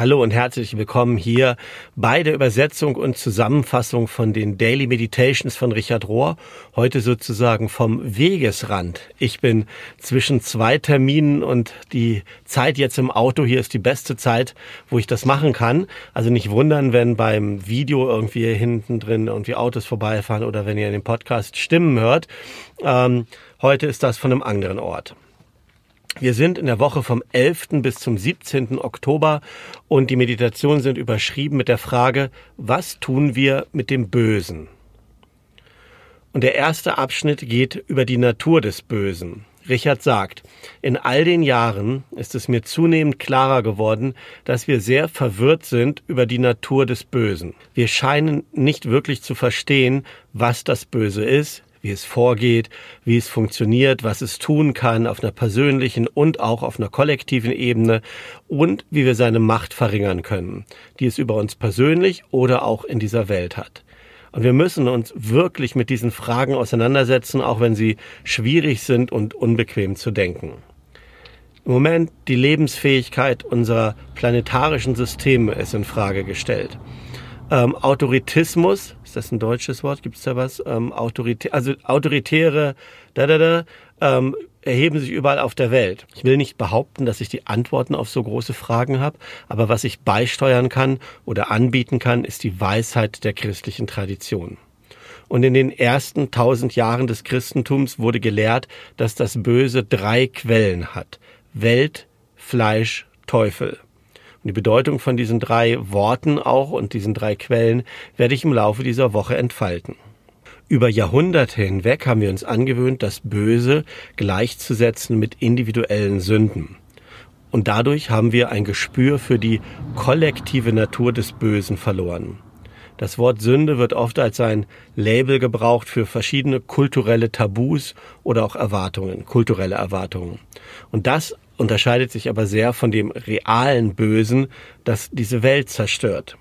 Hallo und herzlich willkommen hier bei der Übersetzung und Zusammenfassung von den Daily Meditations von Richard Rohr. Heute sozusagen vom Wegesrand. Ich bin zwischen zwei Terminen und die Zeit jetzt im Auto hier ist die beste Zeit, wo ich das machen kann. Also nicht wundern, wenn beim Video irgendwie hinten drin irgendwie Autos vorbeifahren oder wenn ihr in dem Podcast Stimmen hört. Ähm, heute ist das von einem anderen Ort. Wir sind in der Woche vom 11. bis zum 17. Oktober und die Meditationen sind überschrieben mit der Frage, was tun wir mit dem Bösen? Und der erste Abschnitt geht über die Natur des Bösen. Richard sagt, in all den Jahren ist es mir zunehmend klarer geworden, dass wir sehr verwirrt sind über die Natur des Bösen. Wir scheinen nicht wirklich zu verstehen, was das Böse ist, wie es vorgeht, wie es funktioniert, was es tun kann auf einer persönlichen und auch auf einer kollektiven Ebene und wie wir seine Macht verringern können, die es über uns persönlich oder auch in dieser Welt hat. Und wir müssen uns wirklich mit diesen Fragen auseinandersetzen, auch wenn sie schwierig sind und unbequem zu denken. Im Moment die Lebensfähigkeit unserer planetarischen Systeme ist in Frage gestellt. Ähm, Autoritismus, ist das ein deutsches Wort? Gibt es da was? Ähm, Autoritä also autoritäre da, da, da, ähm, erheben sich überall auf der Welt. Ich will nicht behaupten, dass ich die Antworten auf so große Fragen habe, aber was ich beisteuern kann oder anbieten kann, ist die Weisheit der christlichen Tradition. Und in den ersten tausend Jahren des Christentums wurde gelehrt, dass das Böse drei Quellen hat. Welt, Fleisch, Teufel. Und die Bedeutung von diesen drei Worten auch und diesen drei Quellen werde ich im Laufe dieser Woche entfalten. Über Jahrhunderte hinweg haben wir uns angewöhnt, das Böse gleichzusetzen mit individuellen Sünden. Und dadurch haben wir ein Gespür für die kollektive Natur des Bösen verloren. Das Wort Sünde wird oft als ein Label gebraucht für verschiedene kulturelle Tabus oder auch Erwartungen, kulturelle Erwartungen. Und das unterscheidet sich aber sehr von dem realen Bösen, das diese Welt zerstört.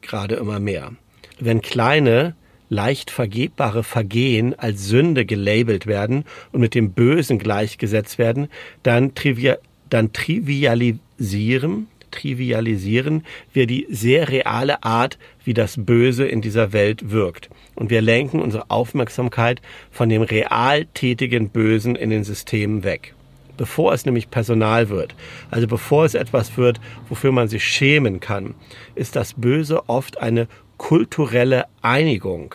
Gerade immer mehr. Wenn kleine, leicht vergebbare Vergehen als Sünde gelabelt werden und mit dem Bösen gleichgesetzt werden, dann, trivial, dann trivialisieren, trivialisieren wir die sehr reale Art, wie das Böse in dieser Welt wirkt. Und wir lenken unsere Aufmerksamkeit von dem real tätigen Bösen in den Systemen weg bevor es nämlich Personal wird, also bevor es etwas wird, wofür man sich schämen kann, ist das Böse oft eine kulturelle Einigung,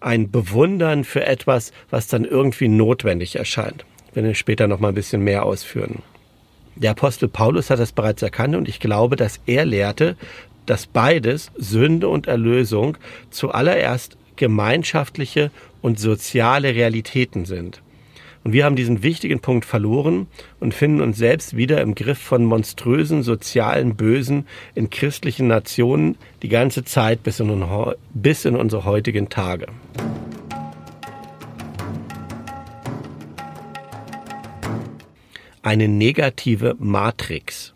ein Bewundern für etwas, was dann irgendwie notwendig erscheint. Ich werde später noch mal ein bisschen mehr ausführen. Der Apostel Paulus hat das bereits erkannt und ich glaube, dass er lehrte, dass beides, Sünde und Erlösung, zuallererst gemeinschaftliche und soziale Realitäten sind. Und wir haben diesen wichtigen Punkt verloren und finden uns selbst wieder im Griff von monströsen sozialen Bösen in christlichen Nationen die ganze Zeit bis in, bis in unsere heutigen Tage. Eine negative Matrix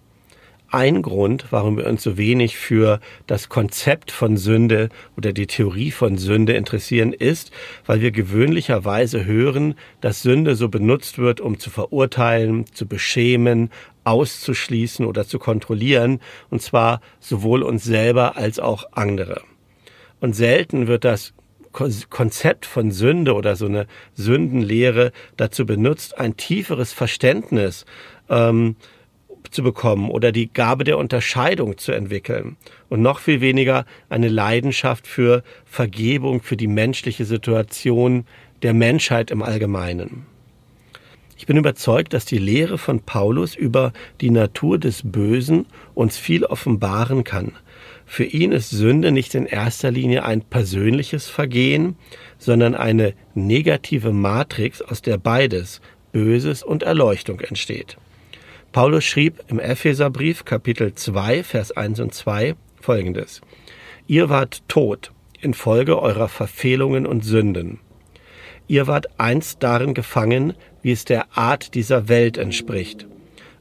ein Grund, warum wir uns so wenig für das Konzept von Sünde oder die Theorie von Sünde interessieren, ist, weil wir gewöhnlicherweise hören, dass Sünde so benutzt wird, um zu verurteilen, zu beschämen, auszuschließen oder zu kontrollieren, und zwar sowohl uns selber als auch andere. Und selten wird das Konzept von Sünde oder so eine Sündenlehre dazu benutzt, ein tieferes Verständnis ähm, zu bekommen oder die Gabe der Unterscheidung zu entwickeln und noch viel weniger eine Leidenschaft für Vergebung, für die menschliche Situation der Menschheit im Allgemeinen. Ich bin überzeugt, dass die Lehre von Paulus über die Natur des Bösen uns viel offenbaren kann. Für ihn ist Sünde nicht in erster Linie ein persönliches Vergehen, sondern eine negative Matrix, aus der beides, Böses und Erleuchtung entsteht. Paulus schrieb im Epheserbrief Kapitel 2, Vers 1 und 2 folgendes. Ihr wart tot infolge eurer Verfehlungen und Sünden. Ihr wart einst darin gefangen, wie es der Art dieser Welt entspricht,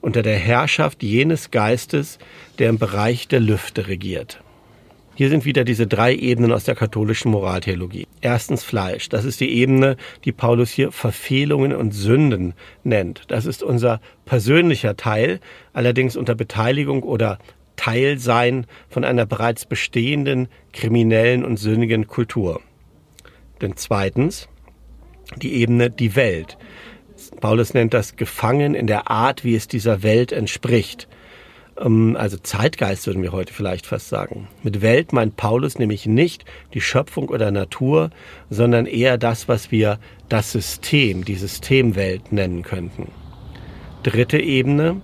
unter der Herrschaft jenes Geistes, der im Bereich der Lüfte regiert. Hier sind wieder diese drei Ebenen aus der katholischen Moraltheologie. Erstens Fleisch. Das ist die Ebene, die Paulus hier Verfehlungen und Sünden nennt. Das ist unser persönlicher Teil, allerdings unter Beteiligung oder Teil sein von einer bereits bestehenden kriminellen und sündigen Kultur. Denn zweitens die Ebene die Welt. Paulus nennt das Gefangen in der Art, wie es dieser Welt entspricht. Ähm, also Zeitgeist würden wir heute vielleicht fast sagen. Mit Welt meint Paulus nämlich nicht die Schöpfung oder Natur, sondern eher das, was wir das System, die Systemwelt nennen könnten. Dritte Ebene,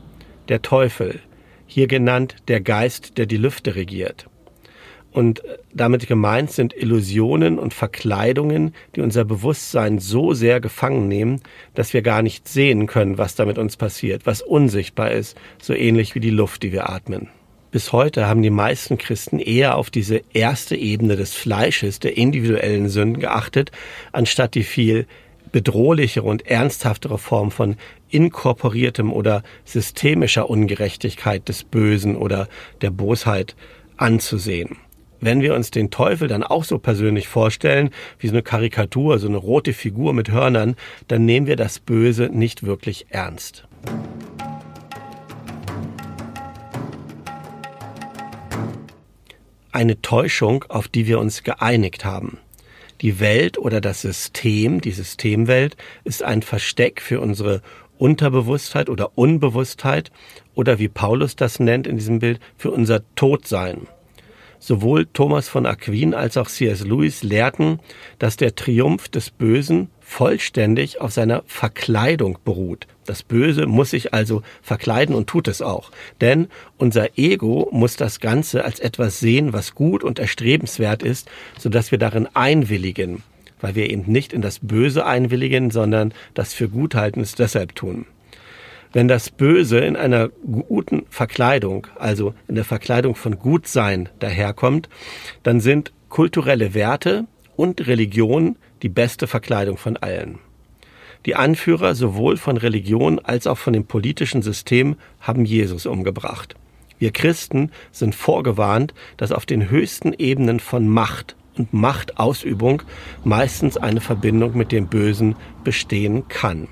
der Teufel, hier genannt der Geist, der die Lüfte regiert. Und damit gemeint sind Illusionen und Verkleidungen, die unser Bewusstsein so sehr gefangen nehmen, dass wir gar nicht sehen können, was da mit uns passiert, was unsichtbar ist, so ähnlich wie die Luft, die wir atmen. Bis heute haben die meisten Christen eher auf diese erste Ebene des Fleisches, der individuellen Sünden geachtet, anstatt die viel bedrohlichere und ernsthaftere Form von inkorporiertem oder systemischer Ungerechtigkeit des Bösen oder der Bosheit anzusehen wenn wir uns den Teufel dann auch so persönlich vorstellen, wie so eine Karikatur, so eine rote Figur mit Hörnern, dann nehmen wir das Böse nicht wirklich ernst. Eine Täuschung, auf die wir uns geeinigt haben. Die Welt oder das System, die Systemwelt, ist ein Versteck für unsere Unterbewusstheit oder Unbewusstheit oder wie Paulus das nennt in diesem Bild, für unser Todsein. Sowohl Thomas von Aquin als auch C.S. Lewis lehrten, dass der Triumph des Bösen vollständig auf seiner Verkleidung beruht. Das Böse muss sich also verkleiden und tut es auch. Denn unser Ego muss das Ganze als etwas sehen, was gut und erstrebenswert ist, sodass wir darin einwilligen, weil wir eben nicht in das Böse einwilligen, sondern das für gut halten es deshalb tun. Wenn das Böse in einer guten Verkleidung, also in der Verkleidung von Gutsein daherkommt, dann sind kulturelle Werte und Religion die beste Verkleidung von allen. Die Anführer sowohl von Religion als auch von dem politischen System haben Jesus umgebracht. Wir Christen sind vorgewarnt, dass auf den höchsten Ebenen von Macht und Machtausübung meistens eine Verbindung mit dem Bösen bestehen kann.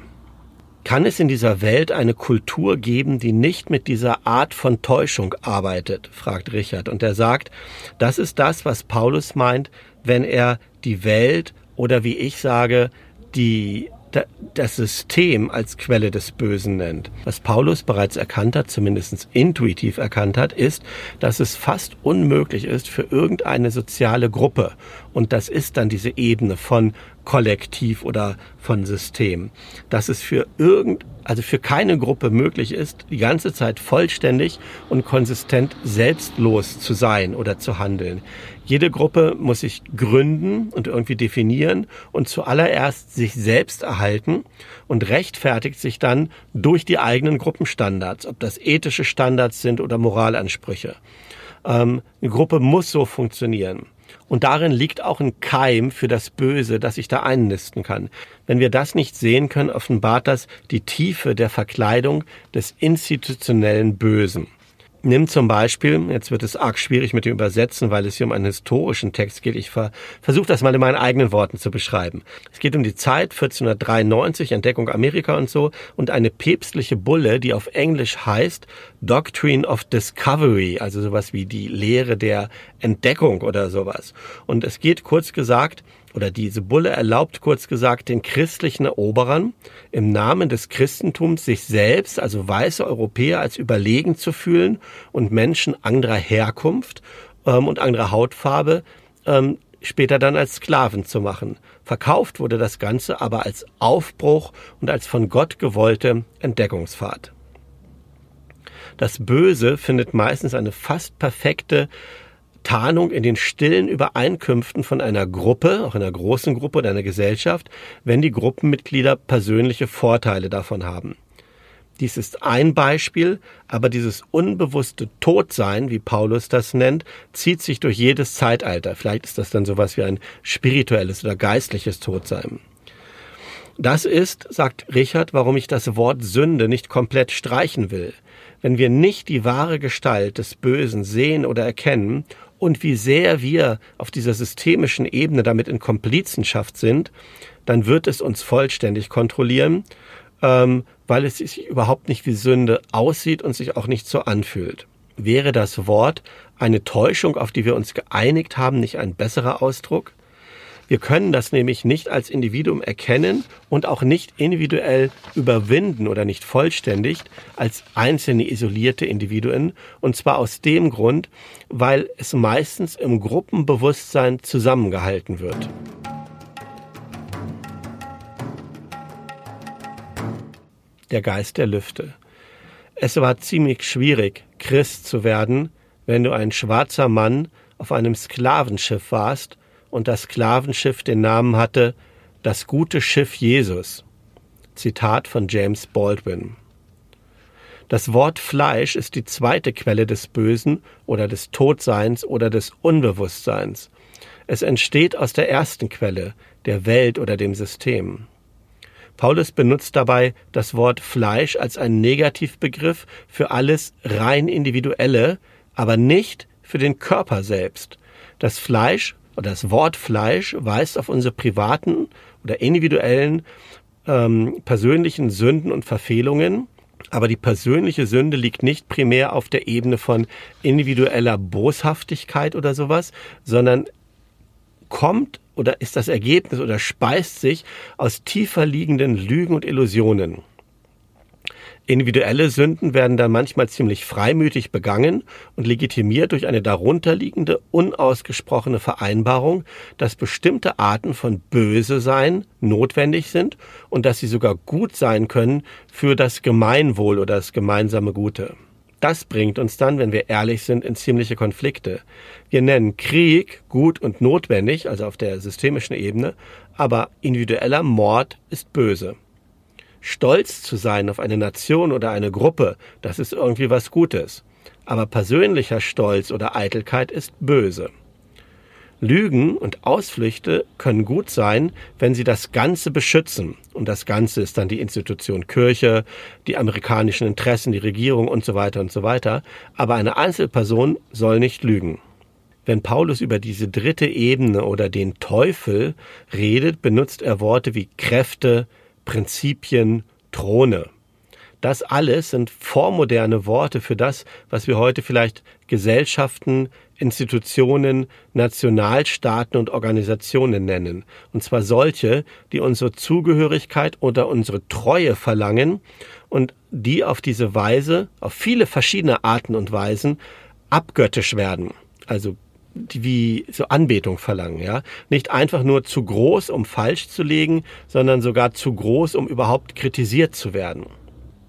Kann es in dieser Welt eine Kultur geben, die nicht mit dieser Art von Täuschung arbeitet? fragt Richard. Und er sagt, das ist das, was Paulus meint, wenn er die Welt oder wie ich sage, die das System als Quelle des Bösen nennt. Was Paulus bereits erkannt hat, zumindest intuitiv erkannt hat, ist, dass es fast unmöglich ist für irgendeine soziale Gruppe, und das ist dann diese Ebene von Kollektiv oder von System, dass es für irgend, also für keine Gruppe möglich ist, die ganze Zeit vollständig und konsistent selbstlos zu sein oder zu handeln. Jede Gruppe muss sich gründen und irgendwie definieren und zuallererst sich selbst erhalten und rechtfertigt sich dann durch die eigenen Gruppenstandards, ob das ethische Standards sind oder Moralansprüche. Ähm, eine Gruppe muss so funktionieren. Und darin liegt auch ein Keim für das Böse, das sich da einnisten kann. Wenn wir das nicht sehen können, offenbart das die Tiefe der Verkleidung des institutionellen Bösen. Nimm zum Beispiel, jetzt wird es arg schwierig mit dem Übersetzen, weil es hier um einen historischen Text geht. Ich ver versuche das mal in meinen eigenen Worten zu beschreiben. Es geht um die Zeit 1493, Entdeckung Amerika und so, und eine päpstliche Bulle, die auf Englisch heißt Doctrine of Discovery, also sowas wie die Lehre der Entdeckung oder sowas. Und es geht kurz gesagt oder diese Bulle erlaubt kurz gesagt den christlichen Eroberern im Namen des Christentums sich selbst, also weiße Europäer, als überlegen zu fühlen und Menschen anderer Herkunft ähm, und anderer Hautfarbe ähm, später dann als Sklaven zu machen. Verkauft wurde das Ganze aber als Aufbruch und als von Gott gewollte Entdeckungsfahrt. Das Böse findet meistens eine fast perfekte Tarnung in den stillen Übereinkünften von einer Gruppe, auch einer großen Gruppe oder einer Gesellschaft, wenn die Gruppenmitglieder persönliche Vorteile davon haben. Dies ist ein Beispiel, aber dieses unbewusste Todsein, wie Paulus das nennt, zieht sich durch jedes Zeitalter. Vielleicht ist das dann sowas wie ein spirituelles oder geistliches Todsein. Das ist, sagt Richard, warum ich das Wort Sünde nicht komplett streichen will. Wenn wir nicht die wahre Gestalt des Bösen sehen oder erkennen und wie sehr wir auf dieser systemischen Ebene damit in Komplizenschaft sind, dann wird es uns vollständig kontrollieren, ähm, weil es sich überhaupt nicht wie Sünde aussieht und sich auch nicht so anfühlt. Wäre das Wort eine Täuschung, auf die wir uns geeinigt haben, nicht ein besserer Ausdruck? Wir können das nämlich nicht als Individuum erkennen und auch nicht individuell überwinden oder nicht vollständig als einzelne isolierte Individuen. Und zwar aus dem Grund, weil es meistens im Gruppenbewusstsein zusammengehalten wird. Der Geist der Lüfte. Es war ziemlich schwierig, Christ zu werden, wenn du ein schwarzer Mann auf einem Sklavenschiff warst und das Sklavenschiff den Namen hatte Das gute Schiff Jesus. Zitat von James Baldwin. Das Wort Fleisch ist die zweite Quelle des Bösen oder des Todseins oder des Unbewusstseins. Es entsteht aus der ersten Quelle, der Welt oder dem System. Paulus benutzt dabei das Wort Fleisch als einen Negativbegriff für alles rein individuelle, aber nicht für den Körper selbst. Das Fleisch das Wort Fleisch weist auf unsere privaten oder individuellen ähm, persönlichen Sünden und Verfehlungen. Aber die persönliche Sünde liegt nicht primär auf der Ebene von individueller Boshaftigkeit oder sowas, sondern kommt oder ist das Ergebnis oder speist sich aus tiefer liegenden Lügen und Illusionen. Individuelle Sünden werden dann manchmal ziemlich freimütig begangen und legitimiert durch eine darunterliegende, unausgesprochene Vereinbarung, dass bestimmte Arten von Böse sein notwendig sind und dass sie sogar gut sein können für das Gemeinwohl oder das gemeinsame Gute. Das bringt uns dann, wenn wir ehrlich sind, in ziemliche Konflikte. Wir nennen Krieg gut und notwendig, also auf der systemischen Ebene, aber individueller Mord ist böse. Stolz zu sein auf eine Nation oder eine Gruppe, das ist irgendwie was Gutes. Aber persönlicher Stolz oder Eitelkeit ist böse. Lügen und Ausflüchte können gut sein, wenn sie das Ganze beschützen. Und das Ganze ist dann die Institution Kirche, die amerikanischen Interessen, die Regierung und so weiter und so weiter. Aber eine Einzelperson soll nicht lügen. Wenn Paulus über diese dritte Ebene oder den Teufel redet, benutzt er Worte wie Kräfte, Prinzipien, Throne. Das alles sind vormoderne Worte für das, was wir heute vielleicht Gesellschaften, Institutionen, Nationalstaaten und Organisationen nennen. Und zwar solche, die unsere Zugehörigkeit oder unsere Treue verlangen und die auf diese Weise, auf viele verschiedene Arten und Weisen abgöttisch werden. Also wie so Anbetung verlangen, ja. Nicht einfach nur zu groß, um falsch zu legen, sondern sogar zu groß, um überhaupt kritisiert zu werden.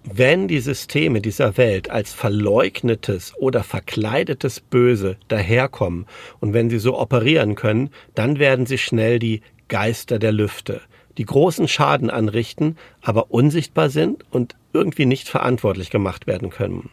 Wenn die Systeme dieser Welt als verleugnetes oder verkleidetes Böse daherkommen und wenn sie so operieren können, dann werden sie schnell die Geister der Lüfte, die großen Schaden anrichten, aber unsichtbar sind und irgendwie nicht verantwortlich gemacht werden können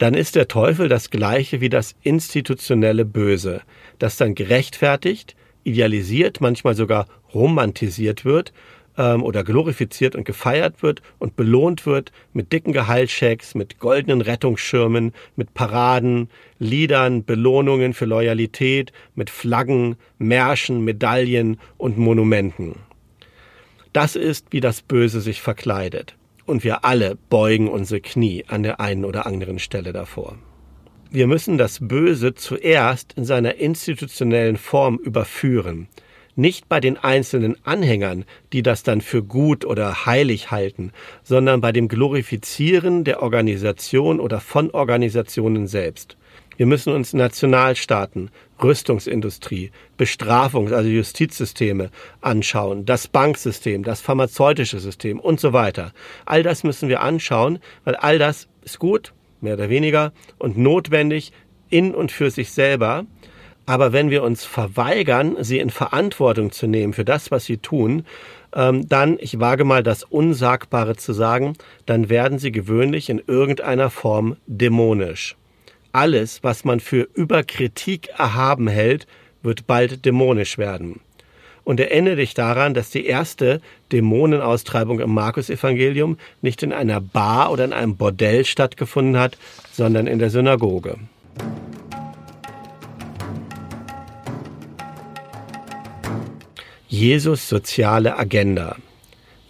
dann ist der Teufel das gleiche wie das institutionelle Böse, das dann gerechtfertigt, idealisiert, manchmal sogar romantisiert wird ähm, oder glorifiziert und gefeiert wird und belohnt wird mit dicken Gehaltschecks, mit goldenen Rettungsschirmen, mit Paraden, Liedern, Belohnungen für Loyalität, mit Flaggen, Märschen, Medaillen und Monumenten. Das ist, wie das Böse sich verkleidet und wir alle beugen unsere Knie an der einen oder anderen Stelle davor. Wir müssen das Böse zuerst in seiner institutionellen Form überführen, nicht bei den einzelnen Anhängern, die das dann für gut oder heilig halten, sondern bei dem Glorifizieren der Organisation oder von Organisationen selbst. Wir müssen uns Nationalstaaten, Rüstungsindustrie, Bestrafungs-, also Justizsysteme anschauen, das Banksystem, das pharmazeutische System und so weiter. All das müssen wir anschauen, weil all das ist gut, mehr oder weniger, und notwendig in und für sich selber. Aber wenn wir uns verweigern, sie in Verantwortung zu nehmen für das, was sie tun, ähm, dann, ich wage mal das Unsagbare zu sagen, dann werden sie gewöhnlich in irgendeiner Form dämonisch. Alles, was man für über Kritik erhaben hält, wird bald dämonisch werden. Und erinnere dich daran, dass die erste Dämonenaustreibung im Markus-Evangelium nicht in einer Bar oder in einem Bordell stattgefunden hat, sondern in der Synagoge. Jesus soziale Agenda.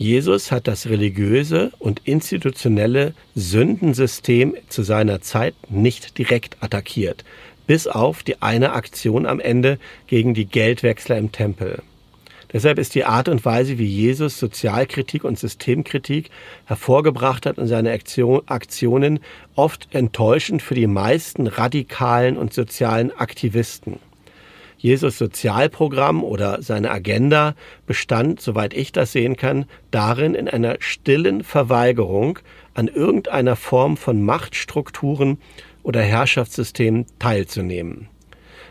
Jesus hat das religiöse und institutionelle Sündensystem zu seiner Zeit nicht direkt attackiert, bis auf die eine Aktion am Ende gegen die Geldwechsler im Tempel. Deshalb ist die Art und Weise, wie Jesus Sozialkritik und Systemkritik hervorgebracht hat in seine Aktionen, oft enttäuschend für die meisten radikalen und sozialen Aktivisten. Jesus Sozialprogramm oder seine Agenda bestand, soweit ich das sehen kann, darin, in einer stillen Verweigerung an irgendeiner Form von Machtstrukturen oder Herrschaftssystemen teilzunehmen.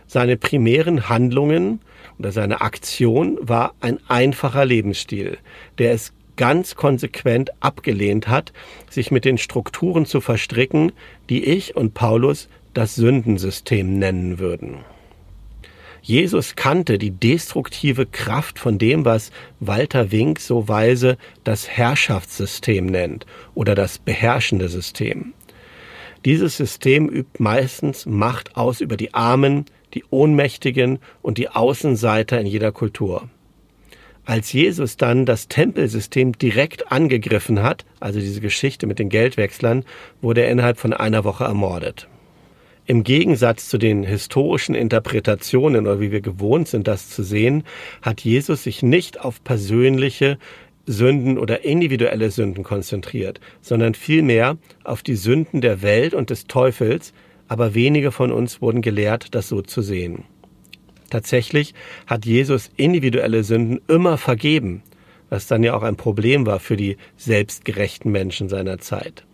Seine primären Handlungen oder seine Aktion war ein einfacher Lebensstil, der es ganz konsequent abgelehnt hat, sich mit den Strukturen zu verstricken, die ich und Paulus das Sündensystem nennen würden. Jesus kannte die destruktive Kraft von dem, was Walter Wink so weise das Herrschaftssystem nennt oder das beherrschende System. Dieses System übt meistens Macht aus über die Armen, die Ohnmächtigen und die Außenseiter in jeder Kultur. Als Jesus dann das Tempelsystem direkt angegriffen hat, also diese Geschichte mit den Geldwechslern, wurde er innerhalb von einer Woche ermordet. Im Gegensatz zu den historischen Interpretationen oder wie wir gewohnt sind, das zu sehen, hat Jesus sich nicht auf persönliche Sünden oder individuelle Sünden konzentriert, sondern vielmehr auf die Sünden der Welt und des Teufels, aber wenige von uns wurden gelehrt, das so zu sehen. Tatsächlich hat Jesus individuelle Sünden immer vergeben, was dann ja auch ein Problem war für die selbstgerechten Menschen seiner Zeit.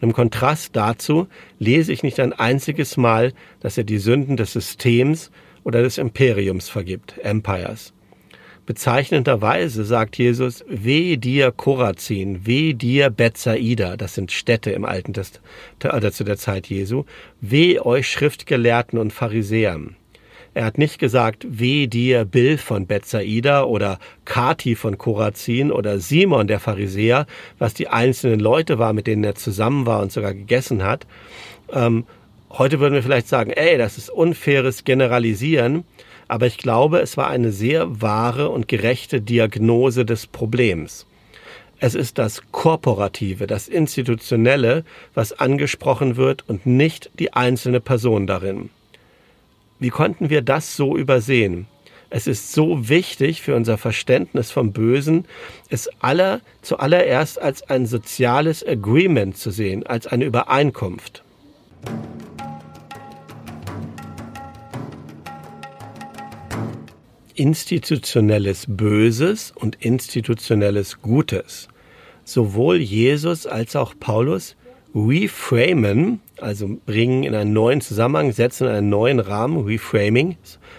Im Kontrast dazu lese ich nicht ein einziges Mal, dass er die Sünden des Systems oder des Imperiums vergibt, Empires. Bezeichnenderweise sagt Jesus, weh dir Korazin, weh dir Bethsaida, das sind Städte im Alten Testament, oder zu der Zeit Jesu, weh euch Schriftgelehrten und Pharisäern. Er hat nicht gesagt, weh dir Bill von Bethsaida oder Kati von Korazin oder Simon der Pharisäer, was die einzelnen Leute war, mit denen er zusammen war und sogar gegessen hat. Ähm, heute würden wir vielleicht sagen, ey, das ist unfaires Generalisieren aber ich glaube, es war eine sehr wahre und gerechte Diagnose des Problems. Es ist das Korporative, das Institutionelle, was angesprochen wird und nicht die einzelne Person darin. Wie konnten wir das so übersehen? Es ist so wichtig für unser Verständnis vom Bösen, es aller, zuallererst als ein soziales Agreement zu sehen, als eine Übereinkunft. institutionelles Böses und institutionelles Gutes. Sowohl Jesus als auch Paulus reframen, also bringen in einen neuen Zusammenhang, setzen in einen neuen Rahmen, reframing,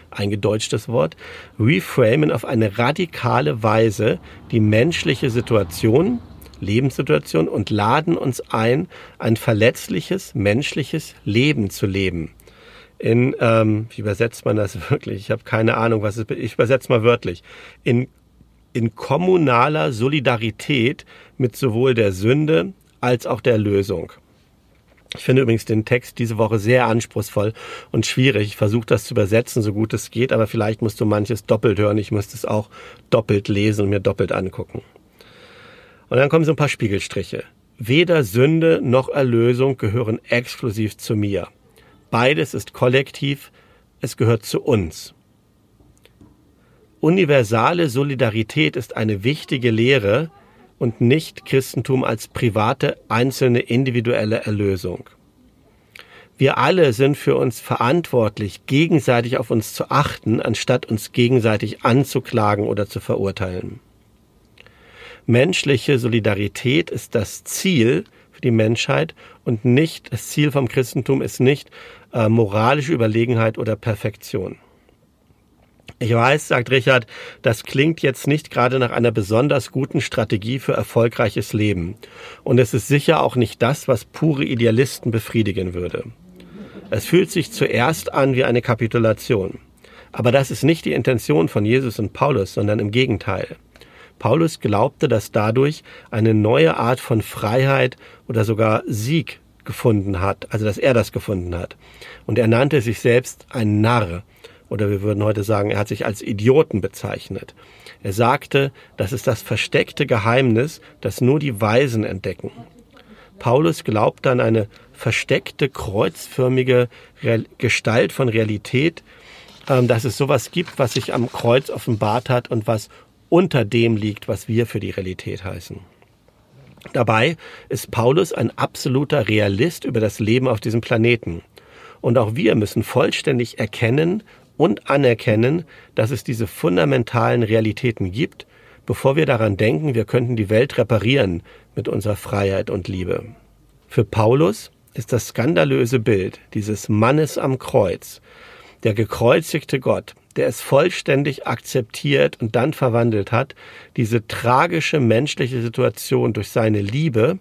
eingedeutschtes Wort, reframen auf eine radikale Weise die menschliche Situation, Lebenssituation und laden uns ein, ein verletzliches menschliches Leben zu leben in, ähm, wie übersetzt man das wirklich? Ich habe keine Ahnung, was es Ich übersetze mal wörtlich. In, in kommunaler Solidarität mit sowohl der Sünde als auch der Lösung. Ich finde übrigens den Text diese Woche sehr anspruchsvoll und schwierig. Ich versuche das zu übersetzen, so gut es geht, aber vielleicht musst du manches doppelt hören. Ich müsste es auch doppelt lesen und mir doppelt angucken. Und dann kommen so ein paar Spiegelstriche. Weder Sünde noch Erlösung gehören exklusiv zu mir. Beides ist kollektiv, es gehört zu uns. Universale Solidarität ist eine wichtige Lehre und nicht Christentum als private, einzelne, individuelle Erlösung. Wir alle sind für uns verantwortlich, gegenseitig auf uns zu achten, anstatt uns gegenseitig anzuklagen oder zu verurteilen. Menschliche Solidarität ist das Ziel für die Menschheit und nicht, das Ziel vom Christentum ist nicht, äh, moralische Überlegenheit oder Perfektion. Ich weiß, sagt Richard, das klingt jetzt nicht gerade nach einer besonders guten Strategie für erfolgreiches Leben. Und es ist sicher auch nicht das, was pure Idealisten befriedigen würde. Es fühlt sich zuerst an wie eine Kapitulation. Aber das ist nicht die Intention von Jesus und Paulus, sondern im Gegenteil. Paulus glaubte, dass dadurch eine neue Art von Freiheit oder sogar Sieg gefunden hat, also dass er das gefunden hat. Und er nannte sich selbst ein Narr oder wir würden heute sagen, er hat sich als Idioten bezeichnet. Er sagte, das ist das versteckte Geheimnis, das nur die Weisen entdecken. Paulus glaubt an eine versteckte, kreuzförmige Gestalt von Realität, ähm, dass es sowas gibt, was sich am Kreuz offenbart hat und was unter dem liegt, was wir für die Realität heißen. Dabei ist Paulus ein absoluter Realist über das Leben auf diesem Planeten. Und auch wir müssen vollständig erkennen und anerkennen, dass es diese fundamentalen Realitäten gibt, bevor wir daran denken, wir könnten die Welt reparieren mit unserer Freiheit und Liebe. Für Paulus ist das skandalöse Bild dieses Mannes am Kreuz, der gekreuzigte Gott, der es vollständig akzeptiert und dann verwandelt hat, diese tragische menschliche Situation durch seine Liebe,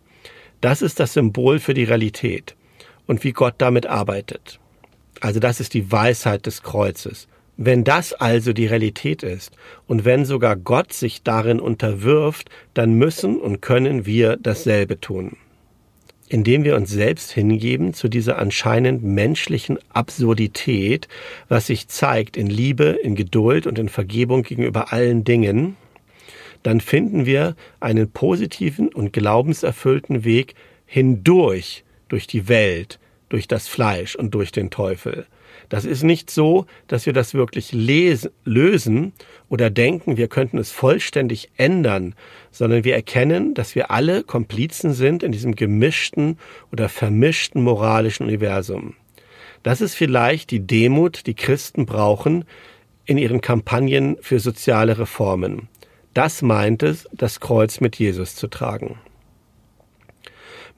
das ist das Symbol für die Realität und wie Gott damit arbeitet. Also das ist die Weisheit des Kreuzes. Wenn das also die Realität ist und wenn sogar Gott sich darin unterwirft, dann müssen und können wir dasselbe tun indem wir uns selbst hingeben zu dieser anscheinend menschlichen Absurdität, was sich zeigt in Liebe, in Geduld und in Vergebung gegenüber allen Dingen, dann finden wir einen positiven und glaubenserfüllten Weg hindurch durch die Welt, durch das Fleisch und durch den Teufel. Das ist nicht so, dass wir das wirklich lesen, lösen oder denken, wir könnten es vollständig ändern, sondern wir erkennen, dass wir alle Komplizen sind in diesem gemischten oder vermischten moralischen Universum. Das ist vielleicht die Demut, die Christen brauchen in ihren Kampagnen für soziale Reformen. Das meint es, das Kreuz mit Jesus zu tragen.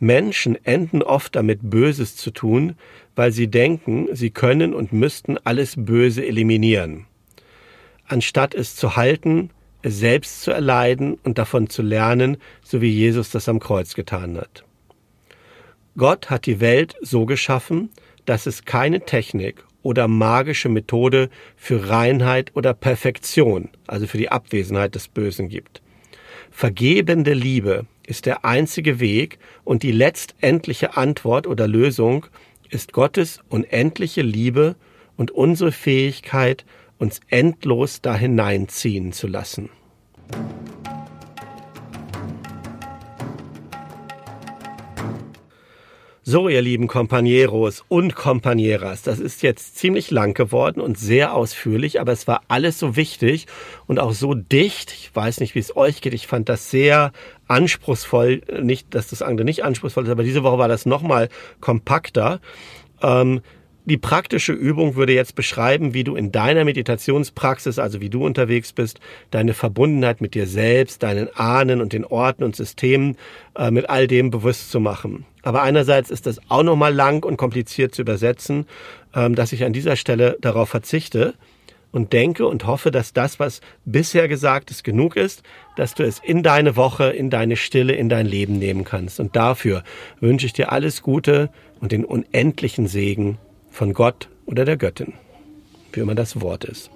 Menschen enden oft damit Böses zu tun, weil sie denken, sie können und müssten alles Böse eliminieren. Anstatt es zu halten, es selbst zu erleiden und davon zu lernen, so wie Jesus das am Kreuz getan hat. Gott hat die Welt so geschaffen, dass es keine Technik oder magische Methode für Reinheit oder Perfektion, also für die Abwesenheit des Bösen gibt. Vergebende Liebe ist der einzige Weg und die letztendliche Antwort oder Lösung ist Gottes unendliche Liebe und unsere Fähigkeit, uns endlos da hineinziehen zu lassen. So, ihr lieben Companeros und Companeras, das ist jetzt ziemlich lang geworden und sehr ausführlich, aber es war alles so wichtig und auch so dicht. Ich weiß nicht, wie es euch geht. Ich fand das sehr anspruchsvoll. Nicht, dass das andere nicht anspruchsvoll ist, aber diese Woche war das nochmal kompakter. Ähm, die praktische Übung würde jetzt beschreiben, wie du in deiner Meditationspraxis, also wie du unterwegs bist, deine Verbundenheit mit dir selbst, deinen Ahnen und den Orten und Systemen äh, mit all dem bewusst zu machen. Aber einerseits ist das auch nochmal lang und kompliziert zu übersetzen, ähm, dass ich an dieser Stelle darauf verzichte und denke und hoffe, dass das, was bisher gesagt ist, genug ist, dass du es in deine Woche, in deine Stille, in dein Leben nehmen kannst. Und dafür wünsche ich dir alles Gute und den unendlichen Segen von Gott oder der Göttin, wie immer das Wort ist.